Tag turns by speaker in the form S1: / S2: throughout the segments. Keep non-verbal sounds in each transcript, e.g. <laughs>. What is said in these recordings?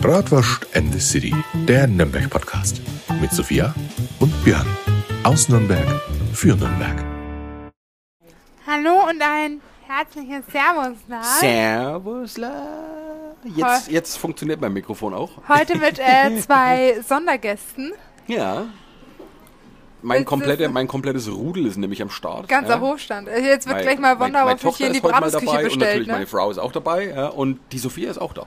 S1: Bratwurst and the City, der Nürnberg-Podcast. Mit Sophia und Björn. Aus Nürnberg für Nürnberg.
S2: Hallo und ein herzliches Servus. Na?
S3: Servusla. Jetzt, jetzt funktioniert mein Mikrofon auch.
S2: Heute mit äh, <laughs> zwei Sondergästen.
S3: Ja. Mein, komplette, mein komplettes Rudel ist nämlich am Start.
S2: Ganzer
S3: ja.
S2: Hofstand. Äh, Jetzt wird
S3: Mein-
S2: gleich mal ich hier in die Bratwurstküche
S3: dabei und
S2: bestellt.
S3: natürlich
S2: Ne?
S3: meine Frau ist auch dabei ja, und die Sophia ist auch da.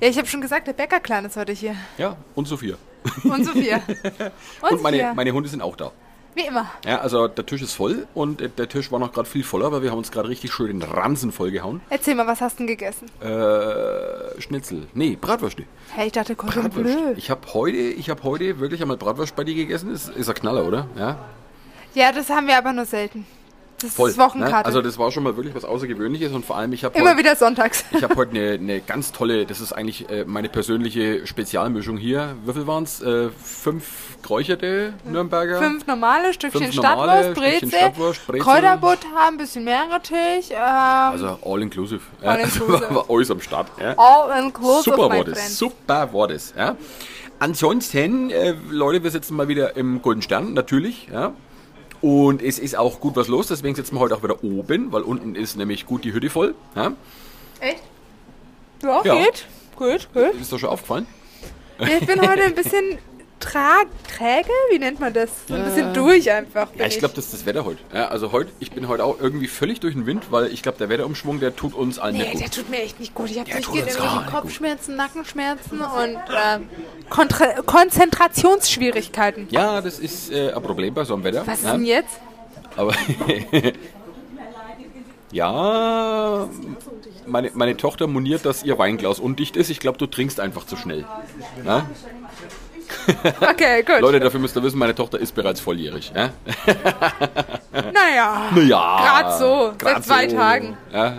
S2: Ja, ich habe schon gesagt, der Bäckerclan ist heute hier.
S3: Ja, und Sophia.
S2: Und Sophia. <laughs> Und,
S3: Und meine, meine Hunde sind auch da.
S2: Wie immer.
S3: Ja, also der Tisch ist voll und der Tisch war noch gerade viel voller, weil wir haben uns gerade richtig schön den Ransen vollgehauen.
S2: Erzähl mal, was hast du denn gegessen?
S3: Äh, Schnitzel. Nee, Bratwürste.
S2: Hey, ich dachte, Cordon. Bleu.
S3: Ich habe heute, ich habe heute wirklich einmal Bratwurst bei dir gegessen. Ist, ist ein Knaller, oder? Ja,
S2: Ja, das haben wir aber nur selten. Das
S3: voll.
S2: ist Wochenkarte.
S3: Ne? Also das war schon mal wirklich was Außergewöhnliches und vor allem ich habe
S2: Immer
S3: heute,
S2: wieder sonntags. <laughs>
S3: ich habe heute eine, eine ganz tolle, das ist eigentlich äh, meine persönliche Spezialmischung hier. Viel waren es? Äh, fünf geräucherte Nürnberger.
S2: Fünf normale, Stückchen
S3: Fünf normale,
S2: Stadtwurst,
S3: Stadtwurst, Brezel.
S2: Kräuterbutter, ein bisschen Meerrettich. Ähm,
S3: Also all inclusive. Ja,
S2: All <laughs>
S3: also
S2: inclusive.
S3: war alles am Start. Ja.
S2: all inclusive,
S3: Super
S2: my
S3: war das,
S2: friend.
S3: super war das. Ja. Ansonsten, äh, Leute, wir sitzen mal wieder im Golden Stern, natürlich. Ja. Und es ist auch gut was los, deswegen sitzen wir heute auch wieder oben, weil unten ist nämlich gut die Hütte voll. Ja.
S2: Echt? Ja,
S3: Ja.
S2: geht. Gut, gut.
S3: Ist dir schon aufgefallen?
S2: Ich bin heute ein bisschen träge, wie nennt man das? So ein bisschen durch einfach.
S3: Ja, ich glaube, das ist das Wetter heute. Ja, also heute, ich bin heute auch irgendwie völlig durch den Wind, weil ich glaube, der Wetterumschwung, der tut uns allen
S2: Nee,
S3: nicht
S2: der
S3: gut.
S2: tut mir echt nicht gut. Ich habe
S3: Der
S2: durchgehend irgendwelche Kopfschmerzen, Nackenschmerzen und Kontra Konzentrationsschwierigkeiten.
S3: Ja, das ist äh, ein Problem bei so einem Wetter.
S2: Was ist
S3: ja.
S2: denn jetzt?
S3: Aber <laughs> ja, meine, meine Tochter moniert, dass ihr Weinglas undicht ist. Ich glaube, du trinkst einfach zu schnell. Ja? <laughs>
S2: Okay, gut.
S3: Leute, dafür müsst ihr wissen, meine Tochter ist bereits volljährig. Ja? <laughs>
S2: naja.
S3: Naja.
S2: Grad so,
S3: grad
S2: seit zwei Tagen.
S3: Ja.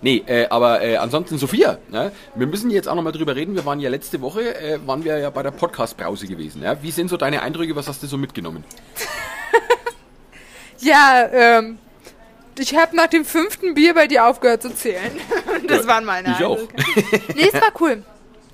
S3: Nee, äh, aber äh, ansonsten Sophia, ne? wir müssen jetzt auch nochmal drüber reden. Wir waren ja letzte Woche, äh, waren wir ja bei der Podcast-Brause gewesen. Ja? Wie sind so deine Eindrücke? Was hast du so mitgenommen? <laughs>
S2: Ja, ähm, ich habe nach dem fünften Bier bei dir aufgehört zu zählen. das waren meine
S3: ich auch.
S2: Eindrücke. Nee, es war cool.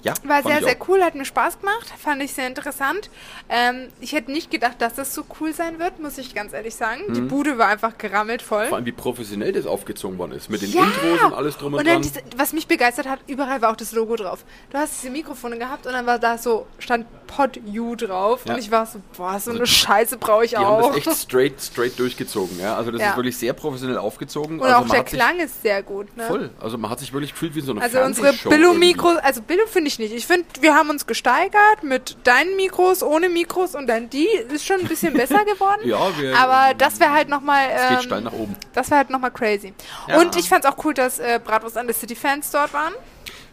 S3: Ja,
S2: War sehr, sehr cool, hat mir Spaß gemacht, fand ich sehr interessant. Ähm, ich hätte nicht gedacht, dass das so cool sein wird, muss ich ganz ehrlich sagen. Die Bude war einfach gerammelt voll.
S3: Mhm. Vor allem, wie professionell das aufgezogen worden ist. Mit den
S2: Ja!
S3: Intros und alles drum und,
S2: Und dann,
S3: dran.
S2: diese, was mich begeistert hat, überall war auch das Logo drauf. Du hast diese Mikrofone gehabt und dann war da so, stand Pod U drauf.
S3: Ja.
S2: Und ich war so, boah, so eine Scheiße brauche ich
S3: Die haben
S2: auch.
S3: das echt straight, straight durchgezogen. Ja? Also das
S2: Ja.
S3: ist wirklich sehr professionell aufgezogen.
S2: und
S3: also
S2: auch der Klang ist sehr gut. Ne?
S3: Voll. Also man hat sich wirklich gefühlt wie so eine
S2: Also unsere Billo-Mikros, also Billo finde ich nicht. Ich finde, wir haben uns gesteigert mit deinen Mikros, ohne Mikros und dann die ist schon ein bisschen <laughs> besser geworden.
S3: Ja, wir-
S2: Aber das wäre halt nochmal,
S3: Es geht
S2: ähm,
S3: steil nach oben.
S2: das wäre halt nochmal crazy.
S3: Ja.
S2: Und ich fand es auch cool, dass äh, Bratwurst an the City Fans dort waren.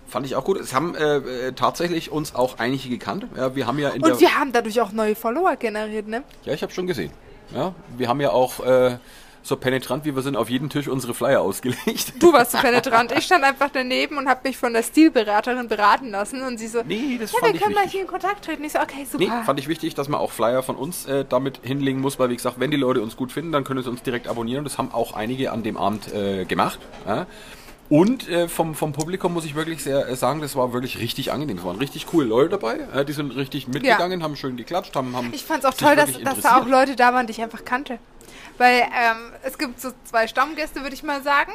S3: Fand ich auch gut. Es haben äh, äh, tatsächlich uns auch einige gekannt. Ja, wir haben ja in der...
S2: Und wir haben dadurch auch neue Follower generiert, ne?
S3: Ja, ich habe schon gesehen. Ja, wir haben ja auch äh, so penetrant, wie wir sind, auf jeden Tisch unsere Flyer ausgelegt.
S2: Du warst so <laughs> penetrant. Ich stand einfach daneben und habe mich von der Stilberaterin beraten lassen und sie so,
S3: Nee, das
S2: ja,
S3: fand
S2: wir
S3: ich
S2: können
S3: wichtig.
S2: hier in Kontakt treten. Ich so, okay, super.
S3: Nee, fand ich wichtig, dass man auch Flyer von uns äh, damit hinlegen muss, weil wie gesagt, wenn die Leute uns gut finden, dann können sie uns direkt abonnieren. Das haben auch einige an dem Abend äh, gemacht. Ja. Und äh, vom, vom Publikum muss ich wirklich sehr äh, sagen, das war wirklich richtig angenehm. Es waren richtig coole Leute dabei. Äh, die sind richtig mitgegangen, haben schön geklatscht, haben, haben
S2: Ich fand es auch toll, dass, dass da auch. Leute da waren, die ich einfach kannte. Weil ähm, es gibt so zwei Stammgäste, würde ich mal sagen.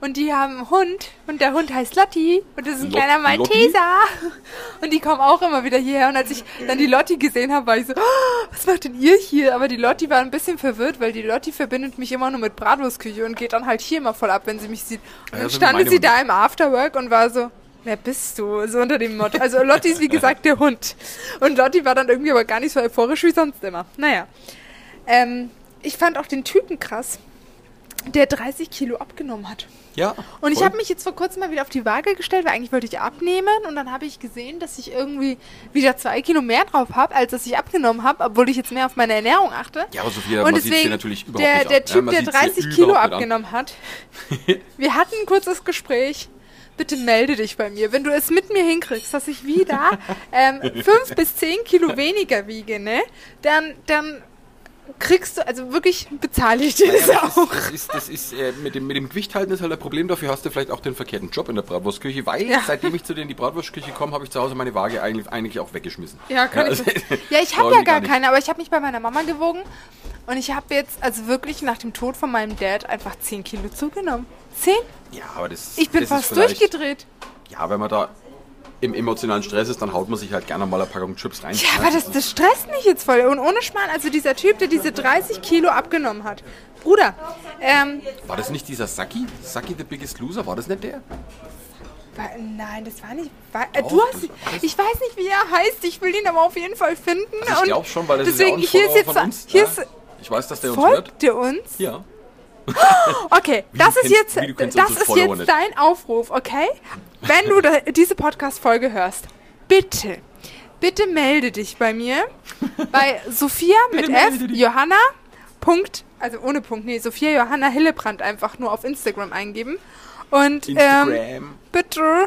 S2: Und die haben einen Hund. Und der Hund heißt Lotti. Und das ist ein
S3: Lot-
S2: kleiner
S3: Lotti?
S2: Malteser. <laughs> Und die kommen auch immer wieder hierher. Und als ich dann die Lotti gesehen habe, war ich so, "Oh, was macht denn ihr hier? Aber die Lotti war ein bisschen verwirrt, weil die Lotti verbindet mich immer nur mit Bratwurstküche und geht dann halt hier immer voll ab, wenn sie mich sieht. Und dann stand sie da im Afterwork und war so, Wer bist du? So unter dem Motto. Also Lotti ist wie gesagt der Hund. Und Lotti war dann irgendwie aber gar nicht so euphorisch wie sonst immer. Naja. Ähm, ich fand auch den Typen krass, der 30 Kilo abgenommen hat.
S3: Ja.
S2: Und ich habe mich jetzt vor kurzem mal wieder auf die Waage gestellt, weil eigentlich wollte ich abnehmen. Und dann habe ich gesehen, dass ich irgendwie wieder zwei Kilo mehr drauf habe, als dass ich abgenommen habe, obwohl ich jetzt mehr auf meine Ernährung achte.
S3: Ja, aber Sophia,
S2: Und
S3: man
S2: deswegen,
S3: natürlich überhaupt
S2: der,
S3: nicht
S2: der. Typ,
S3: ja,
S2: der
S3: sieht's dir
S2: 30 Kilo
S3: an.
S2: abgenommen hat, <laughs> wir hatten ein kurzes Gespräch. Bitte melde dich bei mir. Wenn du es mit mir hinkriegst, dass ich wieder ähm, <laughs> fünf bis zehn Kilo weniger wiege, ne, dann, dann kriegst du, also wirklich bezahle ich dir das
S3: das
S2: auch.
S3: ist, das ist, das ist äh, mit, dem, mit dem Gewicht halten ist halt ein Problem. Dafür hast du vielleicht auch den verkehrten Job in der Bratwurstküche, weil
S2: Ja.
S3: seitdem ich zu dir in die Bratwurstküche komme, habe ich zu Hause meine Waage eigentlich, eigentlich auch weggeschmissen.
S2: Ja, kann
S3: also-
S2: ich. Ja, ich habe ja <laughs> gar keine, aber ich habe mich bei meiner Mama gewogen und ich habe jetzt, also wirklich nach dem Tod von meinem Dad einfach 10 Kilo zugenommen. 10?
S3: Ja, aber das
S2: Ich bin
S3: das
S2: fast durchgedreht.
S3: Ja, wenn man da im emotionalen Stress ist, dann haut man sich halt gerne mal eine Packung Chips rein.
S2: Ja, aber das, das stresst mich jetzt voll. Und ohne Schmarrn, also dieser Typ, der diese 30 Kilo abgenommen hat. Bruder, ähm,
S3: War das nicht dieser Saki? Saki the Biggest Loser? War das nicht der?
S2: War, nein, das war nicht. War, äh,
S3: Doch,
S2: du hast, ich weiß nicht, wie er heißt. Ich will ihn aber auf jeden Fall finden.
S3: Also ich glaube schon, weil das
S2: deswegen,
S3: ist ja auch ein
S2: hier ist
S3: Follower
S2: jetzt,
S3: von uns.
S2: hier ist,
S3: Ich weiß, dass der uns hört.
S2: folgt ihr uns?
S3: Ja. <gasps>
S2: Okay, das ist jetzt, das ist jetzt dein Aufruf, okay? Wenn du da, diese Podcast-Folge hörst, bitte, bitte melde dich bei mir bei <laughs> Sophia mit F. Johanna, Punkt, also ohne Punkt, nee, Sophia Johanna Hillebrand einfach nur auf Instagram eingeben. Und ähm,
S3: Instagram.
S2: bitte.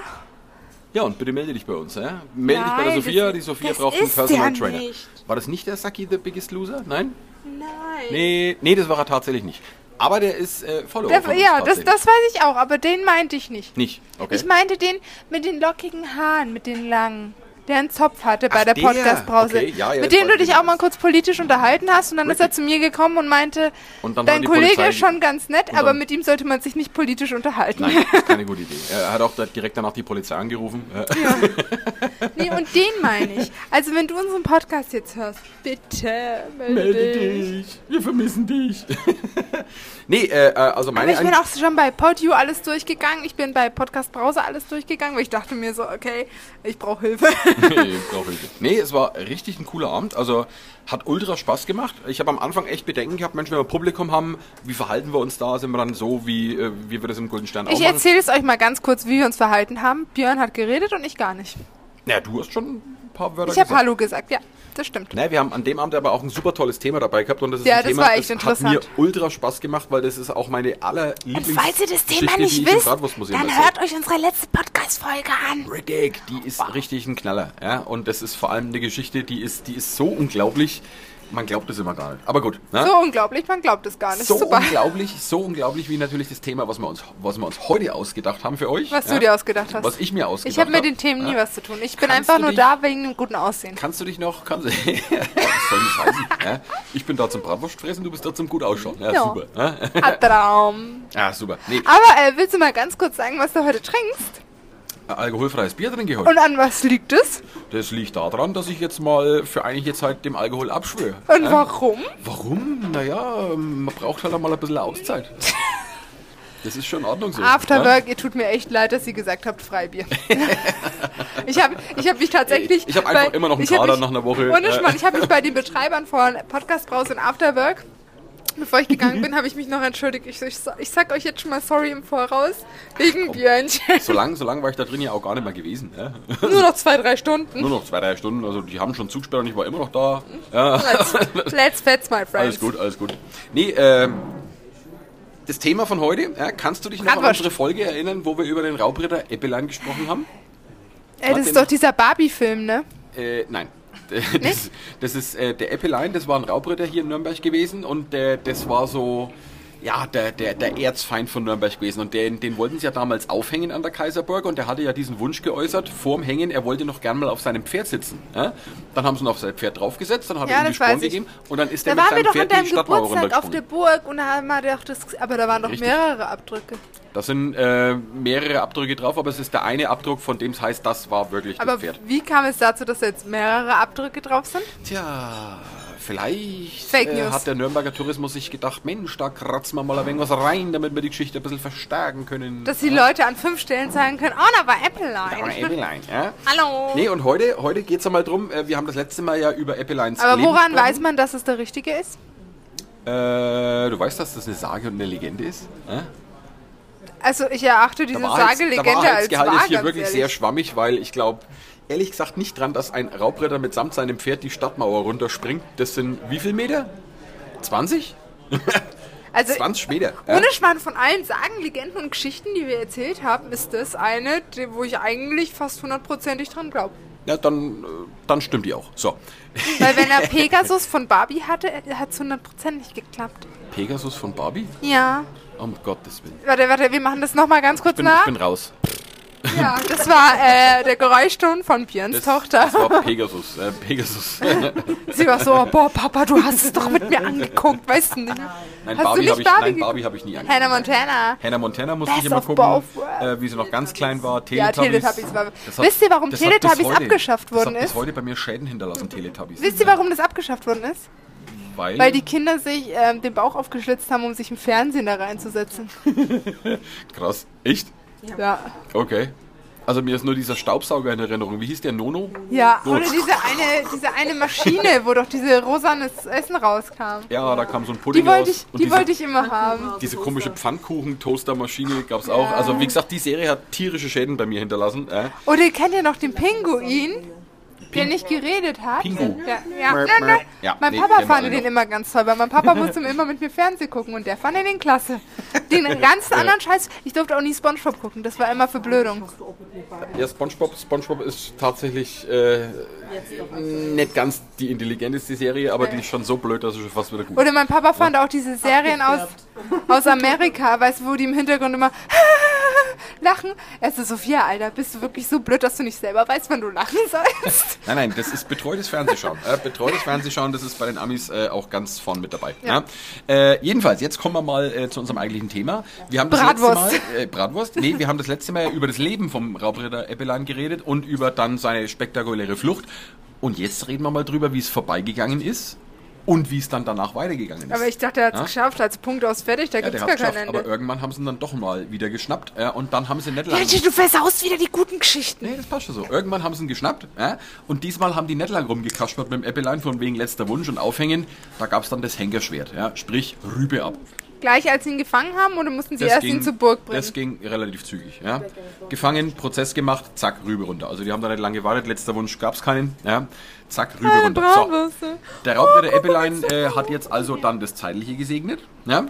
S3: Ja, und bitte melde dich bei uns. Ja? Melde dich bei der
S2: Nein,
S3: Sophia.
S2: das-
S3: Die Sophia braucht einen Personal
S2: der
S3: Trainer.
S2: nicht.
S3: War das nicht der Saki the Biggest Loser? Nein?
S2: Nein.
S3: Nee, nee, das war er tatsächlich nicht. Aber der ist äh, Follower
S2: Der,
S3: uns
S2: ja, das, das weiß ich auch, aber den meinte ich nicht.
S3: Nicht, okay.
S2: Ich meinte den mit den lockigen Haaren, mit den langen, der einen Zopf hatte bei
S3: Ach,
S2: der
S3: der.
S2: Podcast-Brause.
S3: Okay, ja, ja,
S2: mit dem du
S3: ich,
S2: dich auch mal kurz politisch unterhalten hast und dann ist er
S3: Richtig.
S2: zu mir gekommen und meinte,
S3: Und
S2: dein Kollege
S3: Polizei-
S2: ist schon ganz nett, aber mit ihm sollte man sich nicht politisch unterhalten.
S3: Nein, das ist keine gute <laughs> Idee. Er hat auch direkt danach die Polizei angerufen. Äh,
S2: Nee, und den meine ich. Also wenn du unseren Podcast jetzt hörst, bitte melde, dich.
S3: wir vermissen dich. <laughs> nee, äh, äh, also
S2: Aber
S3: meine
S2: ich bin auch schon bei PodU alles durchgegangen. Ich bin bei Podcast Browser alles durchgegangen, weil ich dachte mir so, okay, ich brauche Hilfe.
S3: Nee, brauch ich nicht. nee, es war richtig ein cooler Abend. Also hat ultra Spaß gemacht. Ich habe am Anfang echt Bedenken gehabt, Mensch, wenn wir Publikum haben, wie verhalten wir uns da? Sind wir dann so, wie, äh, wie wir das im Golden Stern auch
S2: Ich erzähle es euch mal ganz kurz, wie wir uns verhalten haben. Björn hat geredet und ich gar nicht.
S3: Ja, du hast schon paar Wörter
S2: Ich habe
S3: gesagt.
S2: Hallo gesagt, ja, das stimmt.
S3: Ne, wir haben an dem Abend aber auch ein super tolles Thema dabei gehabt und das ist
S2: Ja,
S3: ein
S2: das
S3: Thema,
S2: war echt
S3: das hat mir ultra Spaß gemacht, weil das ist auch meine allerlieblings
S2: Und falls ihr das Thema nicht
S3: ich
S2: wisst, dann hört euch unsere letzte Podcast-Folge an.
S3: Riddick, die ist richtig ein Knaller, ja, und das ist vor allem eine Geschichte, die ist, die ist so unglaublich, man glaubt es immer gar nicht. Aber gut, ne?
S2: So unglaublich, man glaubt es gar nicht.
S3: So
S2: Super.
S3: unglaublich, so unglaublich wie natürlich das Thema, was wir uns, was wir uns heute ausgedacht haben für euch.
S2: Was
S3: ja?
S2: du dir ausgedacht hast.
S3: Was ich mir ausgedacht
S2: ich habe mit den Themen nie
S3: ja?
S2: was zu tun. Ich bin
S3: Kannst
S2: einfach nur
S3: dich-
S2: da wegen dem guten Aussehen.
S3: Kannst du dich noch, kannst, <laughs> was soll das heißen? Ja? Ich bin da zum Bratwurstfressen, du bist da zum gut ausschauen. Ja,
S2: Ja.
S3: super. Ja?
S2: Ah, Traum. <laughs>
S3: ja, super. Nee,
S2: Aber äh, willst du mal ganz kurz sagen, was du heute trinkst?
S3: Alkoholfreies Bier drin geholt.
S2: Und an was liegt es?
S3: Das liegt daran, dass ich jetzt mal für einige Zeit dem Alkohol abschwöre.
S2: Und
S3: Ja?
S2: warum?
S3: Warum? Naja, man braucht halt auch mal ein bisschen Auszeit. <laughs> Das ist schon in Ordnung so.
S2: Afterwork, ihr tut mir echt leid, dass ihr gesagt habt, Freibier. <laughs> ich habe ich hab mich tatsächlich...
S3: Ich hab einfach
S2: bei-
S3: immer noch einen Kader nach einer Woche.
S2: Ohne. Schmarrn, ich habe mich bei den Betreibern von Podcast Brause und Afterwork, bevor ich gegangen bin, habe ich mich noch entschuldigt. Ich, ich, ich sag euch jetzt schon mal sorry im Voraus, wegen Björnchen.
S3: So lang, so lang war ich da drin ja auch gar nicht mehr gewesen. Ja?
S2: Nur noch zwei, drei Stunden.
S3: Nur noch zwei, drei Stunden. Also die haben schon zugesperrt und ich war immer noch da. Ja.
S2: Let's, let's fetz, my friends.
S3: Alles gut, alles gut. Nee, ähm, das Thema von heute, ja, kannst du dich noch an
S2: Bratwurst.
S3: unsere Folge erinnern, wo wir über den Raubritter Eppelein gesprochen haben?
S2: Ey, das ist doch dieser Barbie-Film, ne?
S3: Äh, nein. <laughs> Das, das ist äh, der Eppelein, das war ein Raubritter hier in Nürnberg gewesen und äh, das war so, ja, der, der, der Erzfeind von Nürnberg gewesen und den, den wollten sie ja damals aufhängen an der Kaiserburg und der hatte ja diesen Wunsch geäußert, vorm Hängen, er wollte noch gern mal auf seinem Pferd sitzen. Ja? Dann haben sie ihn auf sein Pferd draufgesetzt, dann hat
S2: Ja,
S3: er ihm die
S2: ich.
S3: gegeben und dann ist
S2: Da
S3: er mit
S2: waren wir
S3: seinem
S2: doch an
S3: Pferd
S2: deinem
S3: die Stadtmauer
S2: Geburtstag auf der. Burg und da haben wir doch das... Aber da waren doch mehrere Abdrücke.
S3: Da sind äh, mehrere Abdrücke drauf, aber es ist der eine Abdruck, von dem es heißt, das war wirklich
S2: Aber
S3: das Pferd.
S2: wie kam es dazu, dass da jetzt mehrere Abdrücke drauf sind?
S3: Tja, vielleicht äh, hat der Nürnberger Tourismus sich gedacht, Mensch, da kratzen wir mal ein wenig was rein, damit wir die Geschichte ein bisschen verstärken können.
S2: Dass die Leute an fünf Stellen sagen können, oh, da war Appleline.
S3: Aber Eppelein, ja?
S2: Hallo.
S3: Nee, und heute, heute geht es einmal drum, äh, wir haben das letzte Mal ja über Eppeleins
S2: Aber
S3: Leben
S2: woran weiß man, dass es der richtige ist?
S3: Äh, du weißt, dass das eine Sage und eine Legende ist? Äh?
S2: Also ich erachte diese Sage-Legende als wahr,
S3: ist hier wirklich
S2: ehrlich.
S3: sehr schwammig, weil ich glaube, ehrlich gesagt nicht dran, dass ein Raubritter mitsamt seinem Pferd die Stadtmauer runterspringt. Das sind wie viel Meter? 20? <laughs>
S2: Also
S3: 20 Meter.
S2: ohne Schmarrn von allen Sagen, Legenden und Geschichten, die wir erzählt haben, ist das eine, wo ich eigentlich fast hundertprozentig dran glaube.
S3: ja, dann, äh, dann stimmt die auch. So.
S2: Weil wenn er <laughs> Pegasus von Barbie hatte, hat es hundertprozentig geklappt.
S3: Pegasus von Barbie?
S2: Ja.
S3: Um Gottes Willen.
S2: Warte, warte, wir machen das nochmal ganz kurz
S3: Ich bin,
S2: nach.
S3: ich bin raus.
S2: Ja, das war äh, der Geräuschton von Björns
S3: Das,
S2: Tochter.
S3: das war Pegasus. Äh, Pegasus. <laughs>
S2: Sie war so, boah, Papa, du hast es doch mit mir angeguckt, weißt du nicht?
S3: Nein,
S2: Hast du
S3: Barbie habe ich,
S2: Barbie
S3: nein,
S2: geguckt?
S3: Barbie hab ich nie angeguckt.
S2: Hannah Montana.
S3: Hannah Montana musste ich immer gucken, äh, wie sie noch ganz klein war.
S2: Ja,
S3: Teletubbies.
S2: Teletubbies war.
S3: Hat-
S2: Wisst ihr, warum Teletubbies
S3: heute-
S2: abgeschafft worden
S3: das hat
S2: ist?
S3: bis heute bei mir Schäden hinterlassen, Teletubbies.
S2: Wisst ihr, warum das abgeschafft worden ist?
S3: Weil,
S2: Weil die Kinder sich ähm, den Bauch aufgeschlitzt haben, um sich im Fernsehen da reinzusetzen. <laughs>
S3: Krass. Echt?
S2: Ja.
S3: Okay. Also mir ist nur dieser Staubsauger in Erinnerung. Wie hieß der? Nono?
S2: Ja,
S3: So.
S2: oder diese eine, diese eine Maschine, wo doch diese rosanes Essen rauskam.
S3: Ja, da kam so ein Pudding
S2: Die wollte
S3: raus.
S2: ich,
S3: und
S2: die
S3: diese,
S2: wollte ich immer haben.
S3: diese komische Pfannkuchen-Toaster-Maschine gab es auch. Also wie gesagt, die Serie hat tierische Schäden bei mir hinterlassen. Äh.
S2: Oder kennt ihr noch den Pinguin, der nicht geredet hat?
S3: Pingu.
S2: Ja, ja,
S3: Mörp,
S2: ja, ja.
S3: mörp. Ja,
S2: Mein
S3: nee,
S2: Papa fand den
S3: noch.
S2: immer ganz toll, weil mein Papa musste immer mit mir Fernsehen gucken und der fand den klasse. Den ganzen anderen Scheiß, ich durfte auch nie Spongebob gucken, das war immer Verblödung.
S3: Ja, SpongeBob, SpongeBob ist tatsächlich äh, nicht ganz die intelligenteste Serie, aber die ist schon so blöd, dass es schon fast wieder gut
S2: Oder mein Papa fand auch diese Serien aus, aus Amerika, weißt du, wo die im Hintergrund immer <laughs> lachen. Er so, Sophia, Alter, bist du wirklich so blöd, dass du nicht selber weißt, wann du lachen sollst? <laughs>
S3: Nein, nein, das ist betreutes Fernsehschauen. Äh, betreutes Fernsehschauen, das ist bei den Amis äh, auch ganz vorn mit dabei. Ja. Äh, jedenfalls, jetzt kommen wir mal äh, zu unserem eigentlichen Thema. Wir haben das
S2: Bratwurst.
S3: letzte Mal, äh, Bratwurst? Nee, wir haben das letzte Mal über das Leben vom Raubritter Eppelein geredet und über dann seine spektakuläre Flucht. Und jetzt reden wir mal drüber, wie es vorbeigegangen ist und wie es dann danach weitergegangen ist.
S2: Aber ich dachte, er hat es
S3: Ja?
S2: geschafft, als Punkt aus fertig, da
S3: ja,
S2: gibt es gar kein
S3: geschafft, aber
S2: Ende.
S3: irgendwann haben sie ihn dann doch mal wieder geschnappt äh, und dann haben sie nicht.
S2: Mensch, du versaust wieder die guten Geschichten.
S3: Nee, das passt schon so. Irgendwann haben sie ihn geschnappt ja? und diesmal haben die nicht lang rumgekaspert mit dem Äppelein von wegen letzter Wunsch und Aufhängen. Da gab es dann das Henkerschwert, ja? sprich Rübe ab.
S2: Gleich als sie ihn gefangen haben oder mussten sie erst ihn zur Burg bringen?
S3: das ging relativ zügig. Ja? Gefangen, Prozess gemacht, zack, Rübe runter. Also die haben da nicht lange gewartet, letzter Wunsch gab es keinen. Ja? Zack, Rübe
S2: Ah,
S3: runter. So.
S2: Bratwürste.
S3: Der Raubritter Äppelein äh, hat jetzt also dann das Zeitliche gesegnet. Ja?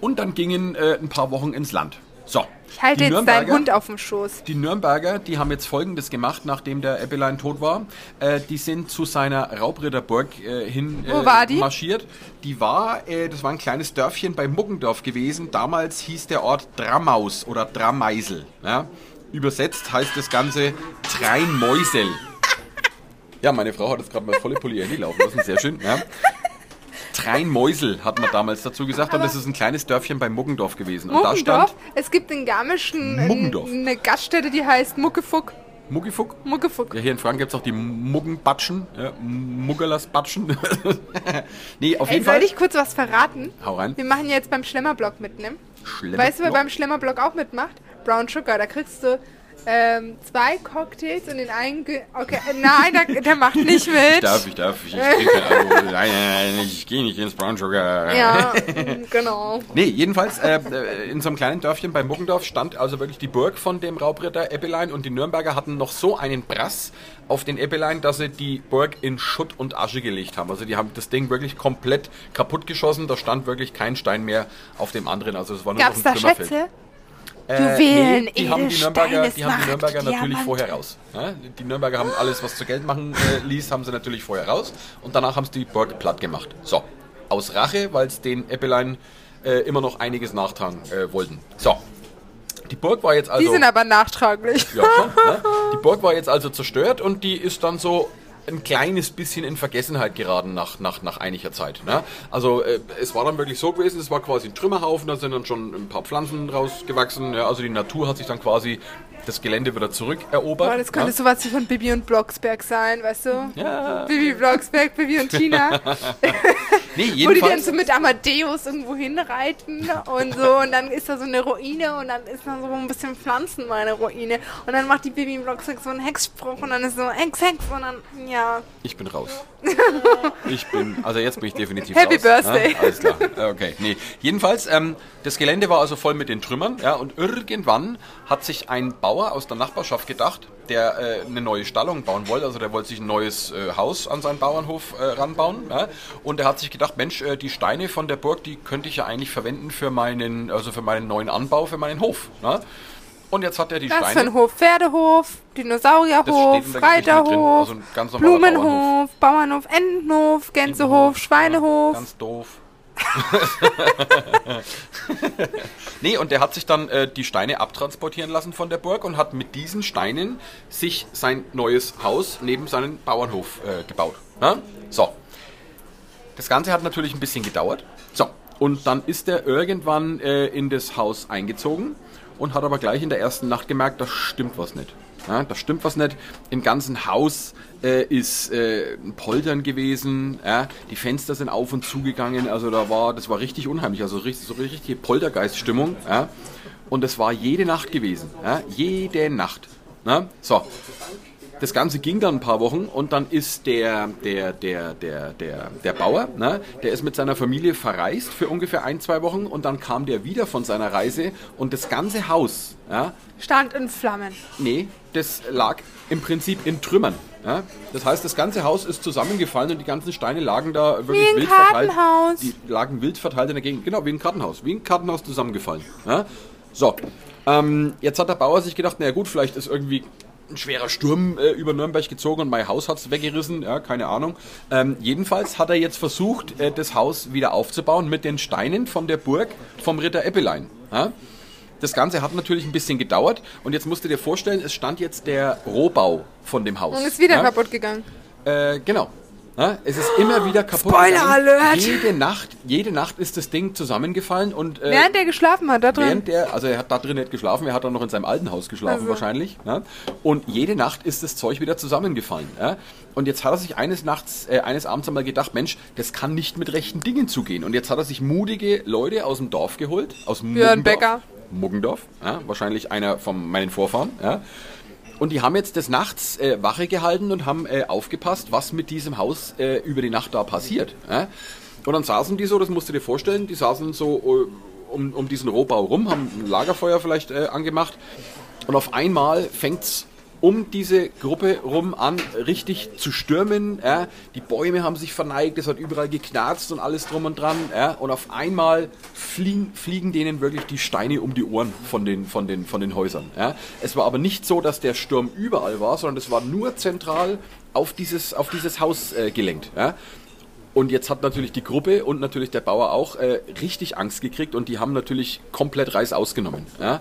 S3: Und dann gingen äh, ein paar Wochen ins Land. So.
S2: Ich halte jetzt deinen Hund auf dem Schoß.
S3: die Nürnberger, die haben jetzt Folgendes gemacht, nachdem der Eppelein tot war. Äh, die sind zu seiner Raubritterburg äh, hin äh,
S2: Wo war die?
S3: marschiert. Die war, äh, das war ein kleines Dörfchen bei Muggendorf gewesen. Damals hieß der Ort Dramaus oder Drameisel. Ja? Übersetzt heißt das Ganze Treinmäusel. Ja, meine Frau hat jetzt gerade mal volle Polyanie laufen lassen, sehr schön. Ja? Treinmäusel hat man damals dazu gesagt und das ist ein kleines Dörfchen bei Muggendorf gewesen. Und da
S2: Muggendorf.
S3: stand
S2: Es gibt in Garmischen ein-
S3: Muggendorf.
S2: eine Gaststätte, die heißt Muckefuck.
S3: Muggifuck.
S2: Muckefuck.
S3: Ja, hier in Franken gibt es auch die Muggenbatschen. Ja, Muggelasbatschen. <laughs> nee, auf
S2: Ey,
S3: jeden
S2: soll
S3: Fall.
S2: ich kurz was verraten?
S3: Hau rein.
S2: Wir machen jetzt beim Schlemmerblock mit, ne?
S3: Schlemmer-
S2: Weißt du, wer beim Schlemmerblock auch mitmacht? Brown Sugar. Da kriegst du ähm, zwei Cocktails und den einen... Ge okay, nein, der, der macht nicht <laughs> mit.
S3: Ich darf, ich darf, ich trinke Alkohol. Nein, nein, nein, ich gehe nicht ins Brown Sugar.
S2: Ja, <laughs> genau.
S3: Nee, jedenfalls äh, äh, in so einem kleinen Dörfchen bei Muggendorf stand also wirklich die Burg von dem Raubritter Eppelein und die Nürnberger hatten noch so einen Brass auf den Eppelein, dass sie die Burg in Schutt und Asche gelegt haben. Also die haben das Ding wirklich komplett kaputt geschossen. Da stand wirklich kein Stein mehr auf dem anderen. Also es war nur
S2: Gab's
S3: noch
S2: da
S3: ein Trümmerfeld.
S2: Schätze?
S3: Äh,
S2: Juwelen,
S3: die haben die Nürnberger, die haben die Nürnberger natürlich vorher raus. Ja? Die Nürnberger haben alles, was zu Geld machen äh, ließ, haben sie natürlich vorher raus. Und danach haben sie die Burg platt gemacht. So, aus Rache, weil es den Eppelein äh, immer noch einiges nachtragen äh, wollten. So, die Burg war jetzt also...
S2: Die sind aber nachtraglich.
S3: Ja, schon, ne? <laughs> Die Burg war jetzt also zerstört und die ist dann so ein kleines bisschen in Vergessenheit geraten nach, nach, nach einiger Zeit. Ne? Also äh, es war dann wirklich so gewesen, es war quasi ein Trümmerhaufen, da sind dann schon ein paar Pflanzen rausgewachsen. Ja? Also die Natur hat sich dann quasi das Gelände wieder zurückerobert.
S2: Boah, das könnte
S3: ja?
S2: sowas wie von Bibi und Blocksberg sein, weißt du?
S3: Ja.
S2: Bibi Blocksberg, Bibi und Tina. <laughs>
S3: Nee,
S2: Wo die dann
S3: jedenfalls.
S2: so mit Amadeus irgendwo hinreiten und so und dann ist da so eine Ruine und dann ist da so ein bisschen Pflanzen meine Ruine und dann macht die Bibi im Blocksberg so einen Hexspruch und dann ist so Hex, Hex und dann, ja.
S3: Ich bin raus. <laughs> Ich bin, also jetzt bin ich definitiv
S2: Happy
S3: raus.
S2: Birthday.
S3: Ja, alles klar. Äh, Okay, nee. Jedenfalls, ähm, das Gelände war also voll mit den Trümmern, ja, und irgendwann hat sich ein Bauer aus der Nachbarschaft gedacht, der äh, eine neue Stallung bauen wollte, also der wollte sich ein neues äh, Haus an seinen Bauernhof äh, ranbauen, ja, und er hat sich gedacht, Mensch, äh, die Steine von der Burg, die könnte ich ja eigentlich verwenden für meinen, also für meinen neuen Anbau, für meinen Hof, ja. Und jetzt hat er die
S2: Das ist
S3: Steine.
S2: ein Hof, Pferdehof, Dinosaurierhof,
S3: Das.
S2: Reiterhof,
S3: Also
S2: Blumenhof, Bauernhof, Entenhof, Gänsehof, Schweinehof.
S3: Ganz doof. <laughs> nee, und der hat sich dann äh, die Steine abtransportieren lassen von der Burg und hat mit diesen Steinen sich sein neues Haus neben seinen Bauernhof äh, gebaut. Ja? So. Das Ganze hat natürlich ein bisschen gedauert. So. Und dann ist er irgendwann äh, in das Haus eingezogen und hat aber gleich in der ersten Nacht gemerkt, da stimmt was nicht. Ja, da stimmt was nicht. Im ganzen Haus äh, ist äh, ein Poltern gewesen. Ja, die Fenster sind auf und zugegangen. Also da war, das war richtig unheimlich. Also richtig, so richtige Poltergeiststimmung. Ja. Und das war jede Nacht gewesen. Jede Nacht. Ja. So. Das Ganze ging dann ein paar Wochen und dann ist der, der, der, der, der, der Bauer, ne, der ist mit seiner Familie verreist für ungefähr ein, zwei Wochen und dann kam der wieder von seiner Reise und das ganze Haus, ja,
S2: Stand in Flammen.
S3: Nee, das lag im Prinzip in Trümmern. Ja? Das heißt, das ganze Haus ist zusammengefallen und die ganzen Steine lagen da wirklich
S2: Wie ein
S3: wild verteilt.
S2: Kartenhaus.
S3: Die lagen wild verteilt in der Gegend. Genau, wie ein Kartenhaus. Wie ein Kartenhaus zusammengefallen. Ja? So, ähm, jetzt hat der Bauer sich gedacht, naja gut, vielleicht ist irgendwie ein schwerer Sturm äh, über Nürnberg gezogen und mein Haus hat es weggerissen, ja, keine Ahnung. Ähm, jedenfalls hat er jetzt versucht, äh, das Haus wieder aufzubauen mit den Steinen von der Burg vom Ritter Eppelein. Ja? Das Ganze hat natürlich ein bisschen gedauert und jetzt musst du dir vorstellen, es stand jetzt der Rohbau von dem Haus.
S2: Und ist wieder
S3: ja?
S2: kaputt gegangen.
S3: Äh, genau. Es ist immer wieder kaputt.
S2: Spoiler
S3: gegangen.
S2: Alert!
S3: Jede Nacht, jede Nacht ist das Ding zusammengefallen und äh,
S2: Während er geschlafen hat, da drin.
S3: Während der, also er hat da drin nicht geschlafen, er hat dann noch in seinem alten Haus geschlafen
S2: Also.
S3: wahrscheinlich. Ja? Und jede Nacht ist das Zeug wieder zusammengefallen. Ja? Und jetzt hat er sich eines Nachts, äh, eines Abends einmal gedacht, Mensch, das kann nicht mit rechten Dingen zugehen. Und jetzt hat er sich mutige Leute aus dem Dorf geholt, aus
S2: Björn
S3: Muggendorf.
S2: Becker.
S3: Muggendorf, ja? wahrscheinlich einer von meinen Vorfahren. Ja? Und die haben jetzt des Nachts äh, Wache gehalten und haben äh, aufgepasst, was mit diesem Haus äh, über die Nacht da passiert. Und dann saßen die so, das musst du dir vorstellen, die saßen so äh, um, um diesen Rohbau rum, haben ein Lagerfeuer vielleicht äh, angemacht. Und auf einmal fängt's um diese Gruppe rum an, richtig zu stürmen. Ja? Die Bäume haben sich verneigt, es hat überall geknarzt und alles drum und dran. Ja? Und auf einmal fliegen, fliegen denen wirklich die Steine um die Ohren von den, von den, von den Häusern. Ja? Es war aber nicht so, dass der Sturm überall war, sondern es war nur zentral auf dieses, auf dieses Haus äh, gelenkt. Ja? Und jetzt hat natürlich die Gruppe und natürlich der Bauer auch äh, richtig Angst gekriegt und die haben natürlich komplett Reis ausgenommen. Ja?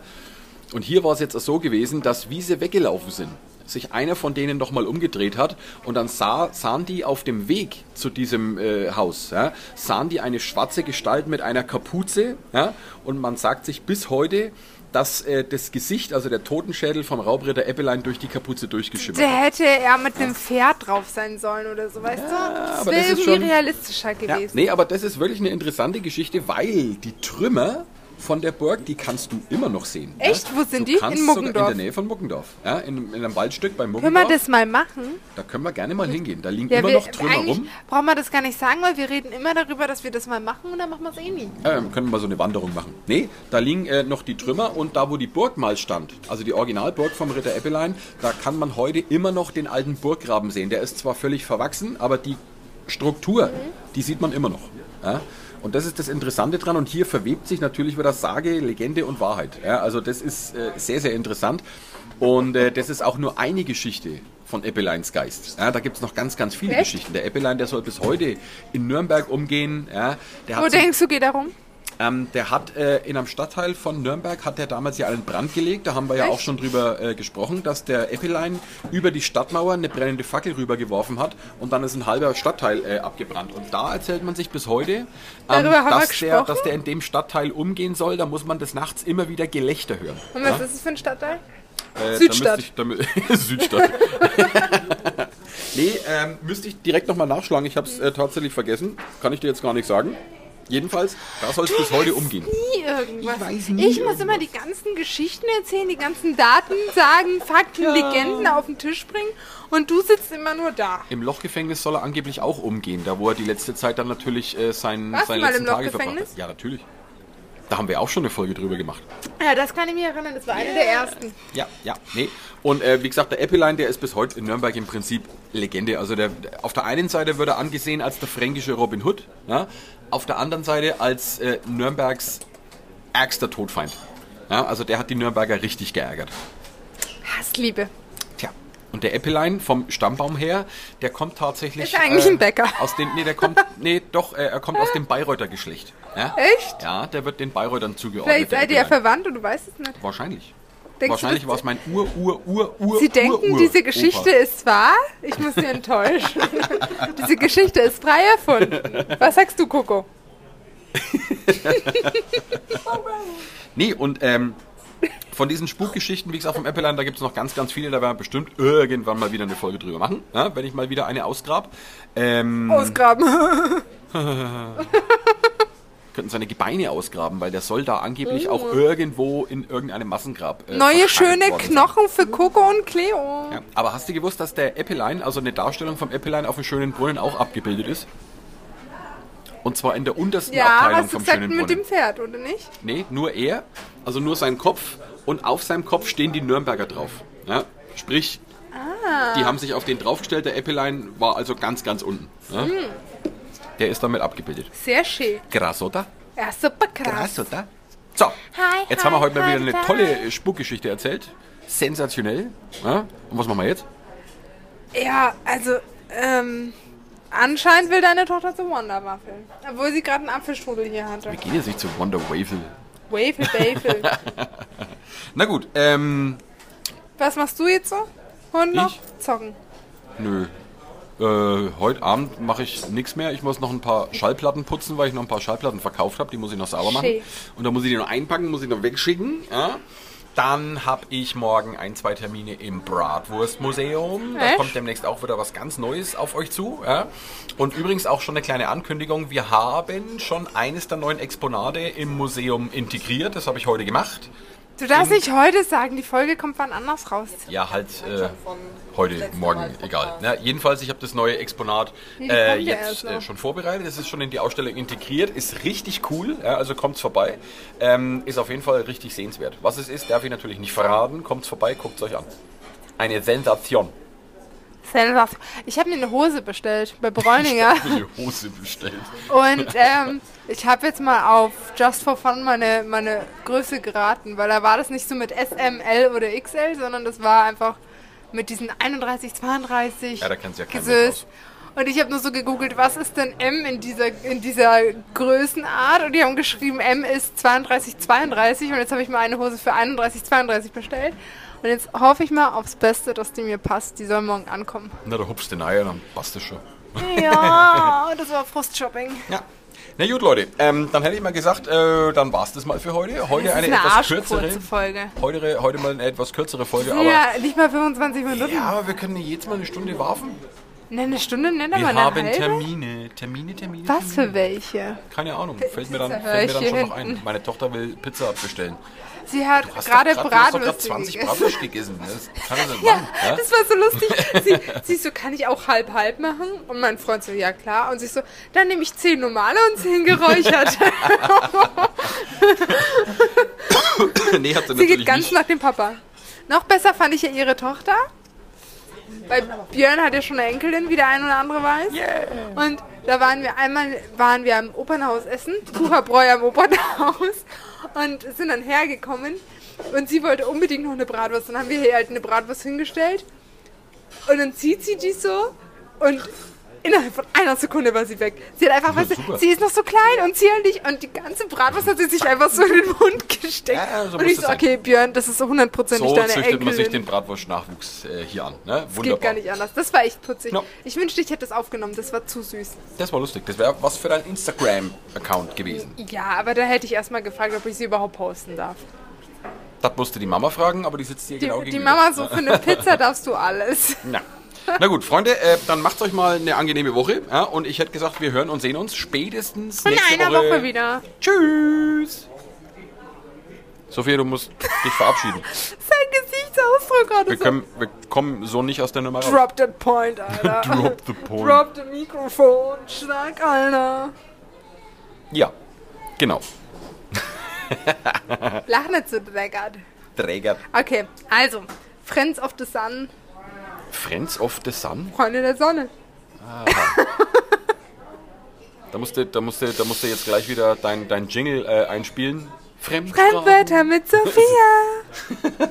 S3: Und hier war es jetzt so gewesen, dass wie sie weggelaufen sind, sich einer von denen nochmal umgedreht hat und dann sah, sahen die auf dem Weg zu diesem äh, Haus, ja, sahen die eine schwarze Gestalt mit einer Kapuze ja, und man sagt sich bis heute, dass äh, das Gesicht, also der Totenschädel vom Raubritter Eppelein durch die Kapuze durchgeschimmert hat.
S2: hätte er mit einem Pferd drauf sein sollen oder so, weißt du? Das wäre irgendwie
S3: schon-
S2: realistischer
S3: Ja,
S2: gewesen.
S3: nee, aber das ist wirklich eine interessante Geschichte, weil die Trümmer von der Burg, die kannst du immer noch sehen.
S2: Echt?
S3: Ja?
S2: Wo sind
S3: du
S2: die? In Muggendorf?
S3: In der Nähe von Muggendorf. Ja, in, in einem Waldstück bei
S2: Können
S3: Muggendorf.
S2: wir das mal machen?
S3: Da können wir gerne mal hingehen. Da liegen
S2: Ja,
S3: immer
S2: wir,
S3: noch Trümmer rum.
S2: brauchen wir das gar nicht sagen, weil wir reden immer darüber, dass wir das mal machen und dann machen wir es eh nie.
S3: Ähm, können wir mal so eine Wanderung machen. Nee, da liegen äh, noch die Trümmer und da, wo die Burg mal stand, also die Originalburg vom Ritter Eppelein, da kann man heute immer noch den alten Burggraben sehen. Der ist zwar völlig verwachsen, aber die Struktur, die sieht man immer noch. Ja? Und das ist das Interessante dran und hier verwebt sich natürlich wieder Sage, Legende und Wahrheit. Ja? Also das ist äh, sehr, sehr interessant und äh, das ist auch nur eine Geschichte von Eppeleins Geist. Ja, da gibt es noch ganz, ganz viele
S2: Echt?
S3: Geschichten. Der Eppelein, der soll bis heute in Nürnberg umgehen. Ja, der
S2: Wo denkst du, geht darum?
S3: Ähm, der hat äh, in einem Stadtteil von Nürnberg hat der damals ja einen Brand gelegt. Da haben wir ja
S2: Echt?
S3: auch schon drüber äh, gesprochen, dass der Eppelein über die Stadtmauer eine brennende Fackel rübergeworfen hat und dann ist ein halber Stadtteil äh, abgebrannt. Und da erzählt man sich bis heute, ähm, dass, der, dass der in dem Stadtteil umgehen soll. Da muss man des Nachts immer wieder Gelächter hören.
S2: Und was ist das für ein Stadtteil?
S3: Äh,
S2: Südstadt.
S3: Ich, <laughs> Südstadt. <laughs> nee, ähm, müsste ich direkt nochmal nachschlagen. Ich habe es äh, tatsächlich vergessen. Kann ich dir jetzt gar nicht sagen. Jedenfalls, da soll es bis heute umgehen.
S2: Nie irgendwas.
S3: Ich weiß nie
S2: Ich muss immer die ganzen Geschichten erzählen, die ganzen Daten sagen, Fakten, Legenden auf den Tisch bringen und du sitzt immer nur da.
S3: Im Lochgefängnis soll er angeblich auch umgehen, da wo er die letzte Zeit dann natürlich äh, sein,
S2: Warst
S3: seine
S2: du mal
S3: letzten
S2: im
S3: Tage verbracht
S2: Lochgefängnis?
S3: hat. Ja, natürlich. Da haben wir auch schon eine Folge drüber gemacht.
S2: Ja, das kann ich mich erinnern, das war eine der ersten.
S3: Ja, ja, nee. Und äh, wie gesagt, der Eppelein, der ist bis heute in Nürnberg im Prinzip Legende. Also der, auf der einen Seite wird er angesehen als der fränkische Robin Hood, ja? auf der anderen Seite als äh, Nürnbergs ärgster Todfeind. Ja, also der hat die Nürnberger richtig geärgert.
S2: Hassliebe.
S3: Tja. Und der Eppelein vom Stammbaum her, der kommt tatsächlich.
S2: Ist eigentlich ein Bäcker.
S3: Aus dem, nee, der kommt, nee, doch, äh, er kommt aus dem Bayreuther Geschlecht. Ja?
S2: Echt?
S3: Ja, der wird den Bayreutern zugeordnet.
S2: Vielleicht seid ihr ja verwandt und du weißt es nicht.
S3: Wahrscheinlich.
S2: Denkst
S3: Wahrscheinlich war es mein Ur, Ur, Ur, Ur,
S2: Sie
S3: Ur,
S2: denken,
S3: Ur,
S2: diese Geschichte
S3: Opa.
S2: ist wahr? Ich muss Sie enttäuschen. <laughs> diese Geschichte ist frei erfunden. Was sagst du, Coco? <laughs>
S3: Nee, und ähm, von diesen Spukgeschichten, wie gesagt, vom Eppelein, da gibt es noch ganz, ganz viele. Da werden wir bestimmt irgendwann mal wieder eine Folge drüber machen, ja, wenn ich mal wieder eine ausgrab. Ähm,
S2: Ausgraben. <laughs>
S3: könnten seine Gebeine ausgraben, weil der soll da angeblich auch irgendwo in irgendeinem Massengrab. äh,
S2: Oh. Neue schöne. Knochen für Coco und Cleo.
S3: Ja. Aber hast du gewusst, dass der Eppelein, also eine Darstellung vom Eppelein auf dem schönen Brunnen auch abgebildet ist? Und zwar in der untersten
S2: Ja,
S3: Abteilung
S2: hast du
S3: vom
S2: gesagt
S3: schönen
S2: mit
S3: Brunnen.
S2: dem Pferd, oder nicht?
S3: Nee, nur er, also nur sein Kopf und auf seinem Kopf stehen die Nürnberger drauf. Ja? Sprich,
S2: Ah.
S3: die haben sich auf den draufgestellt, der Eppelein war also ganz, ganz unten. Ja?
S2: Hm.
S3: Der ist damit abgebildet.
S2: Sehr schön.
S3: Krass, oder?
S2: Ja, super krass.
S3: Krass, oder? So,
S2: Hi,
S3: jetzt
S2: hi,
S3: haben wir heute mal
S2: hi,
S3: wieder eine tolle Spukgeschichte erzählt. Sensationell. Ja? Und was machen wir jetzt?
S2: Ja, also, ähm, anscheinend will deine Tochter zu Wonder Waffeln. Obwohl sie gerade einen Apfelstrudel hier hatte.
S3: Wir gehen jetzt nicht zu Wonder Wafel.
S2: Wafel, Wafel. <laughs>
S3: Na gut, ähm,
S2: Was machst du jetzt so? Und noch? Zocken.
S3: nö. Äh, heute Abend mache ich nichts mehr. Ich muss noch ein paar Schallplatten putzen, weil ich noch ein paar Schallplatten verkauft habe. Die muss ich noch sauber machen.
S2: Schön.
S3: Und dann muss ich die noch einpacken, muss ich noch wegschicken. Ja? Dann habe ich morgen ein, zwei Termine im Bratwurstmuseum. Da kommt demnächst auch wieder was ganz Neues auf euch zu. Ja? Und übrigens auch schon eine kleine Ankündigung. Wir haben schon eines der neuen Exponate im Museum integriert. Das habe ich heute gemacht.
S2: Du darfst nicht heute sagen, die Folge kommt wann anders raus.
S3: Ja, halt äh, heute, morgen, egal. Na, jedenfalls, ich habe das neue Exponat äh,
S2: kommt
S3: jetzt äh, schon vorbereitet. Es ist schon in die Ausstellung integriert. Ist richtig cool, ja, also kommt's vorbei. Ähm, ist auf jeden Fall richtig sehenswert. Was es ist, darf ich natürlich nicht verraten. Kommt's vorbei, guckt's euch an. Eine Sensation.
S2: Sensation. Ich habe mir eine Hose bestellt bei Bräuninger.
S3: Eine Hose bestellt.
S2: Und ähm, ich habe jetzt mal auf Just for Fun meine, meine Größe geraten, weil da war das nicht so mit S, M, L oder XL, sondern das war einfach mit diesen 31, 32
S3: Ja, da kennst du ja keinen.
S2: Und ich habe nur so gegoogelt, was ist denn M in dieser, in dieser Größenart? Und die haben geschrieben, M ist 32, 32. Und jetzt habe ich mal eine Hose für 31, 32 bestellt. Und jetzt hoffe ich mal aufs Beste, dass die mir passt. Die soll morgen ankommen.
S3: Na, da hupst den Eier, dann passt das schon.
S2: Ja, <laughs> das war Frustshopping.
S3: Ja. Na gut, Leute, ähm, dann hätte ich mal gesagt, äh, dann war's das mal für heute. Heute eine,
S2: eine
S3: etwas kürzere.
S2: Folge.
S3: Heute, heute mal eine etwas kürzere Folge, aber.
S2: Ja, nicht mal 25 Minuten.
S3: Ja, aber wir können jetzt mal eine Stunde warten.
S2: Ne, eine Stunde, ne,
S3: Wir
S2: mal eine
S3: haben
S2: halbe.
S3: Termine, Termine, Termine.
S2: Was
S3: Termine.
S2: für welche?
S3: Keine Ahnung, fällt mir dann, fällt mir dann schon noch ein. Meine Tochter will Pizza bestellen.
S2: Sie hat
S3: Du hast
S2: gerade
S3: doch grad- du hast doch
S2: Bratwürste
S3: 20
S2: gegessen.
S3: Bratwürste gegessen. Das kann nicht
S2: Ja,
S3: machen. Ja?
S2: das war so lustig. Sie, sie so, kann ich auch halb-halb machen? Und mein Freund so, ja klar. Und sie so, dann nehme ich 10 normale und 10 geräuchert. <coughs>
S3: nee, hat sie
S2: sie
S3: natürlich
S2: geht ganz
S3: nicht.
S2: nach dem Papa. Noch besser fand ich ja ihre Tochter. Weil Björn hat ja schon eine Enkelin, wie der ein oder andere weiß. Und da waren wir einmal waren wir am Opernhaus essen, Kucherbräu am Opernhaus. Und sind dann hergekommen. Und sie wollte unbedingt noch eine Bratwurst. Dann haben wir hier halt eine Bratwurst hingestellt. Und dann zieht sie die so. Und innerhalb von einer Sekunde war sie weg. Sie hat einfach, weißt du, sie ist noch so klein und zierlich und die ganze Bratwurst hat sie sich einfach so in den Mund gesteckt.
S3: Ja, so
S2: und ich so, okay, Björn, das ist so hundertprozentig
S3: So
S2: deine
S3: züchtet
S2: Enkelin.
S3: man sich den Bratwurst-Nachwuchs äh, hier an. Ne?
S2: das
S3: Wunderbar.
S2: geht gar nicht anders. Das war echt putzig.
S3: Ja.
S2: Ich wünschte, ich hätte das aufgenommen. Das war zu süß.
S3: Das war lustig. Das wäre was für dein Instagram-Account gewesen.
S2: Ja, aber da hätte ich erstmal gefragt, ob ich sie überhaupt posten darf.
S3: Das musste die Mama fragen, aber die sitzt hier
S2: Die,
S3: genau
S2: die
S3: gegenüber.
S2: Mama so, für eine Pizza <laughs> darfst du alles.
S3: Ja. Na gut, Freunde, äh, dann macht's euch mal eine angenehme Woche. Ja? Und ich hätte gesagt, wir hören und sehen uns spätestens
S2: In
S3: nächste
S2: einer
S3: Woche.
S2: Woche wieder.
S3: Tschüss. Sophia, du musst dich verabschieden. <laughs>
S2: Sein Gesichtsausdruck gerade
S3: Wir, können, wir kommen so nicht aus der Nummer raus.
S2: Drop that point, <laughs> Alter.
S3: Drop the point.
S2: Drop the Mikrofon. Schnack, Alter.
S3: Ja, genau.
S2: Lach nicht so dreckert.
S3: Träger.
S2: Okay, also. Friends of the Sun.
S3: Friends of the Sun?
S2: Freunde der Sonne.
S3: Da musst du, da musst du, da musst du jetzt gleich wieder dein, dein Jingle äh, einspielen.
S2: Fremdwörter mit Sophia. <laughs>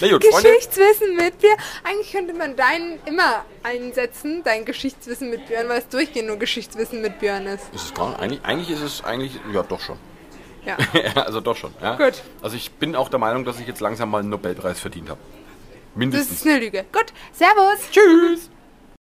S3: Na gut.
S2: Geschichtswissen mit Björn. Eigentlich könnte man deinen immer einsetzen, dein Geschichtswissen mit Björn, weil es durchgehend nur Geschichtswissen mit Björn ist.
S3: Ist es gar, eigentlich, eigentlich ist es eigentlich, ja doch schon.
S2: Ja. <laughs>
S3: Ja, also doch schon. Ja.
S2: Gut.
S3: Also ich bin auch der Meinung, dass ich jetzt langsam mal einen Nobelpreis verdient habe.
S2: Das
S3: Mindestens.
S2: ist eine Lüge. Gut, Servus.
S3: Tschüss.